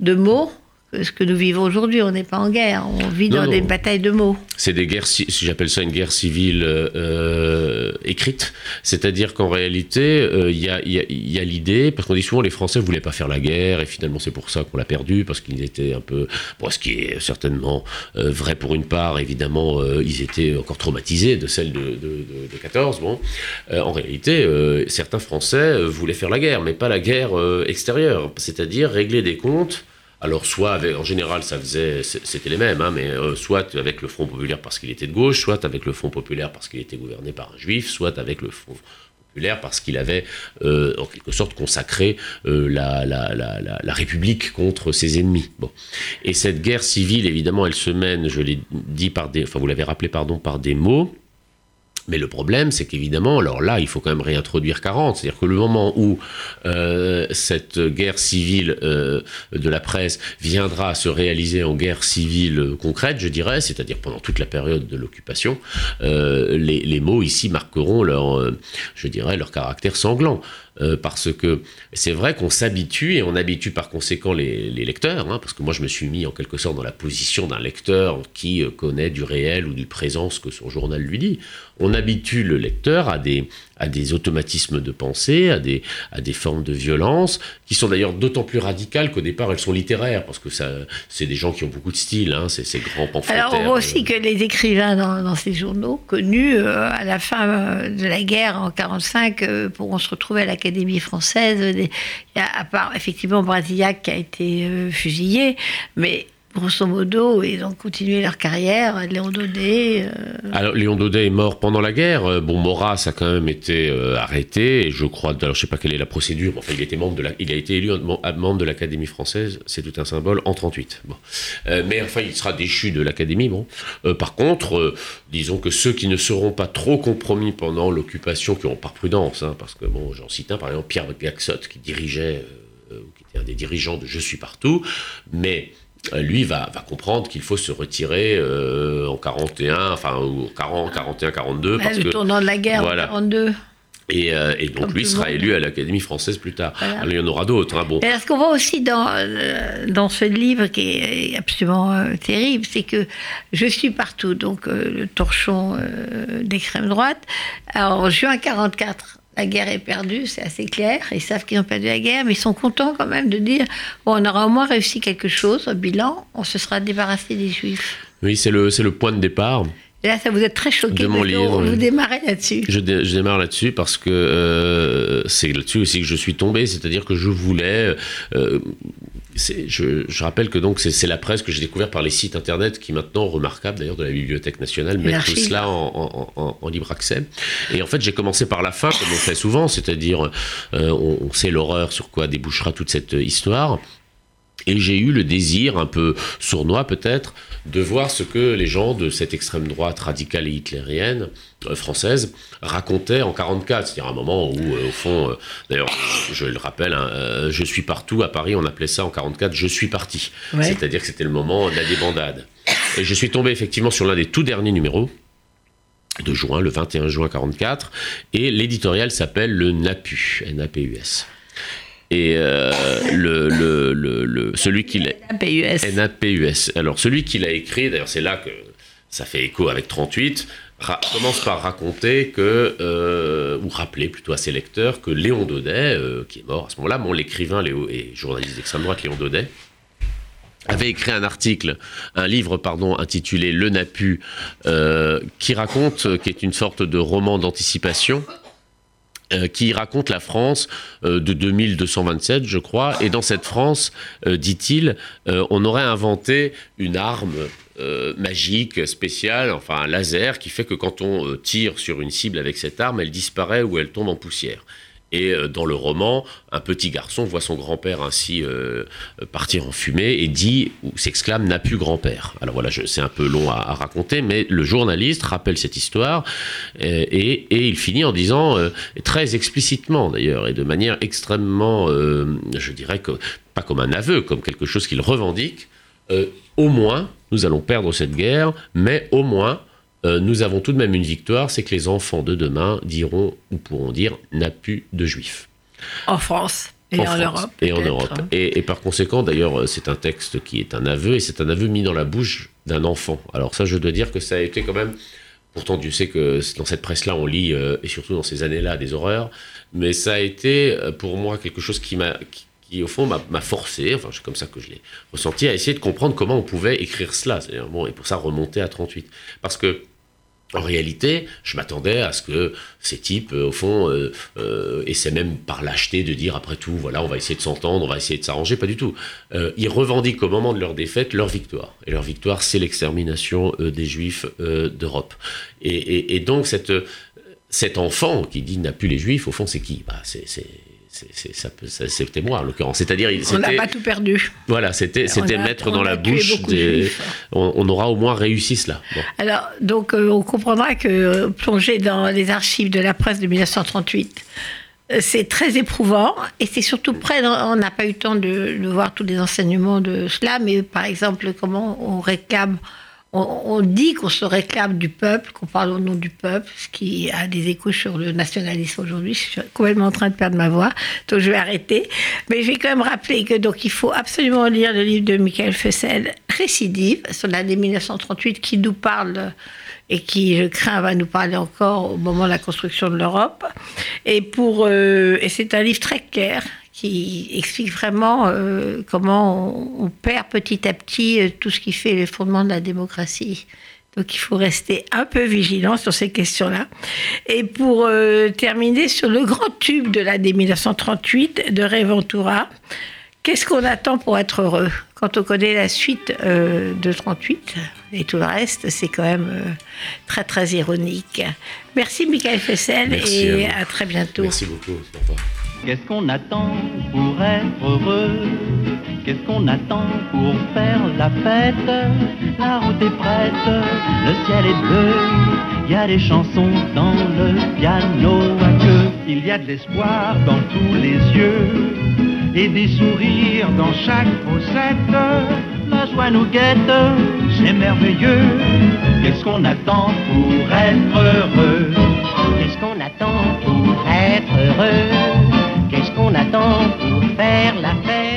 de mots ce que nous vivons aujourd'hui. On n'est pas en guerre, on vit dans des batailles de mots. C'est des guerres, j'appelle ça une guerre civile euh, écrite. C'est-à-dire qu'en réalité, euh, il y a, l'idée, parce qu'on dit souvent les Français ne voulaient pas faire la guerre, et finalement c'est pour ça qu'on l'a perdu, parce qu'ils étaient un peu, bon, ce qui est certainement euh, vrai pour une part, évidemment, ils étaient encore traumatisés de celle de, de, 14. Bon, en réalité, certains Français voulaient faire la guerre, mais pas la guerre extérieure, c'est-à-dire régler des comptes alors soit avec, en général ça faisait, c'était les mêmes, hein, mais euh, soit avec le Front populaire parce qu'il était de gauche, soit avec le Front populaire parce qu'il était gouverné par un juif, soit avec le Front populaire parce qu'il avait euh, en quelque sorte consacré euh, la, la, la, la, République contre ses ennemis. Bon. Et cette guerre civile, évidemment, elle se mène, je l'ai dit par des, enfin vous l'avez rappelé, pardon, par des mots mais le problème, c'est qu'évidemment, alors là, il faut quand même réintroduire 40. C'est-à-dire que le moment où euh, cette guerre civile euh, de la presse viendra se réaliser en guerre civile concrète, je dirais, c'est-à-dire pendant toute la période de l'occupation, euh, les, les, mots ici marqueront leur, je dirais, leur caractère sanglant. Euh, parce que c'est vrai qu'on s'habitue et on habitue par conséquent les, lecteurs, hein, parce que moi je me suis mis en quelque sorte dans la position d'un lecteur qui euh, connaît du réel ou du présent ce que son journal lui dit. On habitue le lecteur à des, à des automatismes de pensée, à des, à des formes de violence, qui sont d'ailleurs d'autant plus radicales qu'au départ elles sont littéraires, parce que ça, c'est des gens qui ont beaucoup de style, hein, c'est ces grands. Alors on voit aussi que les écrivains dans, ces journaux connus, euh, à la fin euh, de la guerre en 1945, euh, pourront se retrouver à l'Académie française. À part effectivement Brasillac qui a été fusillé, mais grosso modo, ils ont continué leur carrière. Léon Daudet. Euh, alors, Léon Daudet est mort pendant la guerre. Euh, bon, Maurras a quand même été euh, arrêté, et je crois, alors je sais pas quelle est la procédure, enfin, il, était membre de la, il a été élu membre de l'Académie française, c'est tout un symbole, en 38. Bon. mais enfin, il sera déchu de l'Académie. Bon. par contre, disons que ceux qui ne seront pas trop compromis pendant l'occupation, qui ont par prudence, hein, parce que, bon, j'en cite un, par exemple, Pierre Gaxot, qui dirigeait, qui était un des dirigeants de Je suis partout, mais lui va, va comprendre qu'il faut se retirer euh, en 41, enfin, en 40, 41, 42. parce le tournant de la guerre en 42. Et, euh, et, donc lui sera élu à l'Académie française plus tard. il y en aura d'autres. Hein, bon. ce qu'on voit aussi dans, dans ce livre qui est absolument terrible, c'est que je suis partout, donc le torchon d'extrême droite. en juin 44, la guerre est perdue, c'est assez clair. Ils savent qu'ils ont perdu la guerre, mais ils sont contents quand même de dire bon, on aura au moins réussi quelque chose au bilan, on se sera débarrassé des Juifs. Oui, c'est le, le point de départ. Et là, ça vous êtes très choqué. De mon livre. Vous démarrez là-dessus. Je, démarre là-dessus parce que euh, c'est là-dessus aussi que je suis tombé. C'est-à-dire que je voulais euh, je, rappelle que donc c'est la presse que j'ai découvert par les sites internet qui maintenant remarquables d'ailleurs de la Bibliothèque nationale mettent tout cela en, libre accès. Et en fait j'ai commencé par la fin comme on fait souvent, c'est-à-dire euh, on, sait l'horreur sur quoi débouchera toute cette histoire. Et j'ai eu le désir, un peu sournois peut-être, de voir ce que les gens de cette extrême droite radicale et hitlérienne euh, française racontaient en 44, c'est-à-dire un moment où, euh, au fond, euh, d'ailleurs, je le rappelle, hein, je suis partout à Paris, on appelait ça en 44, je suis parti. C'est-à-dire que c'était le moment de la débandade. Et je suis tombé effectivement sur l'un des tout derniers numéros de juin, le 21 juin 44, et l'éditorial s'appelle le NAPU, N-A-P-U-S. Et euh, le, le, le, celui qui l'a. NAPUS. Alors, celui qui l'a écrit, d'ailleurs, c'est là que ça fait écho avec 38, commence par raconter que, euh, ou rappeler plutôt à ses lecteurs, que Léon Daudet, euh, qui est mort à ce moment-là, mon l'écrivain et journaliste d'extrême droite Léon Daudet, avait écrit un article, un livre, pardon, intitulé Le Napu, qui raconte, qui est une sorte de roman d'anticipation, qui raconte la France euh, de 2227, je crois. Et dans cette France, euh, dit-il, on aurait inventé une arme magique, spéciale, enfin un laser, qui fait que quand on tire sur une cible avec cette arme, elle disparaît ou elle tombe en poussière. Et euh, dans le roman, un petit garçon voit son grand-père ainsi euh, partir en fumée et dit, ou s'exclame, n'a plus grand-père. Alors voilà, c'est un peu long à, raconter, mais le journaliste rappelle cette histoire euh, et, il finit en disant, très explicitement d'ailleurs, et de manière extrêmement, je dirais, pas comme un aveu, comme quelque chose qu'il revendique, au moins, nous allons perdre cette guerre, mais au moins, euh, nous avons tout de même une victoire, c'est que les enfants de demain diront ou pourront dire n'a plus de juifs. En France. Et en, Europe. Et en Europe. Et, par conséquent, d'ailleurs, euh, c'est un texte qui est un aveu, et c'est un aveu mis dans la bouche d'un enfant. Alors ça, je dois dire que ça a été quand même... Pourtant, Dieu sait que dans cette presse-là, on lit, euh, et surtout dans ces années-là, des horreurs. Mais ça a été, pour moi, quelque chose qui m'a... Qui, au fond m'a forcé, enfin c'est comme ça que je l'ai ressenti, à essayer de comprendre comment on pouvait écrire cela. Bon, et pour ça remonter à 38. Parce que en réalité, je m'attendais à ce que ces types, euh, au fond, euh, euh, même par lâcheté de dire après tout, voilà, on va essayer de s'entendre, on va essayer de s'arranger. Pas du tout. ils revendiquent au moment de leur défaite leur victoire. Et leur victoire, c'est l'extermination des Juifs d'Europe. Et, donc, cette, cet enfant qui dit n'a plus les Juifs, au fond, c'est qui? Bah, C'est c'était moi en l'occurrence. C'est-à-dire, on n'a pas tout perdu. Voilà, c'était c'était mettre dans la bouche des. On, aura au moins réussi cela. Alors, donc, euh, on comprendra que euh, plonger dans les archives de la presse de 1938, euh, c'est très éprouvant et c'est surtout près. On n'a pas eu le temps de, de, voir tous les enseignements de cela, mais par exemple, comment on réclame on, dit qu'on se réclame du peuple, qu'on parle au nom du peuple, ce qui a des échos sur le nationalisme aujourd'hui. Je suis complètement en train de perdre ma voix, donc je vais arrêter. Mais je vais quand même rappeler que donc il faut absolument lire le livre de Michael Fessel, Récidive, sur l'année 1938, qui nous parle et qui, je crains, va nous parler encore au moment de la construction de l'Europe. Et, euh, et c'est un livre très clair qui explique vraiment euh, comment on, perd petit à petit euh, tout ce qui fait les fondements de la démocratie. Donc il faut rester un peu vigilant sur ces questions-là. Et pour euh, terminer sur le grand tube de l'année 1938 de Reventura, qu'est-ce qu'on attend pour être heureux? Quand on connaît la suite de 38 et tout le reste, c'est quand même très très ironique. Merci Michael Fessel et à, très bientôt. Merci beaucoup. Qu'est-ce qu'on attend pour être heureux? Qu'est-ce qu'on attend pour faire la fête? La route est prête, le ciel est bleu, il y a des chansons dans le piano à queue. Il y a de l'espoir dans tous les yeux et des sourires dans chaque fossette. La joie nous guette, c'est merveilleux. Qu'est-ce qu'on attend pour être heureux? Qu'est-ce qu'on attend pour être heureux? Qu'on attend pour faire la fête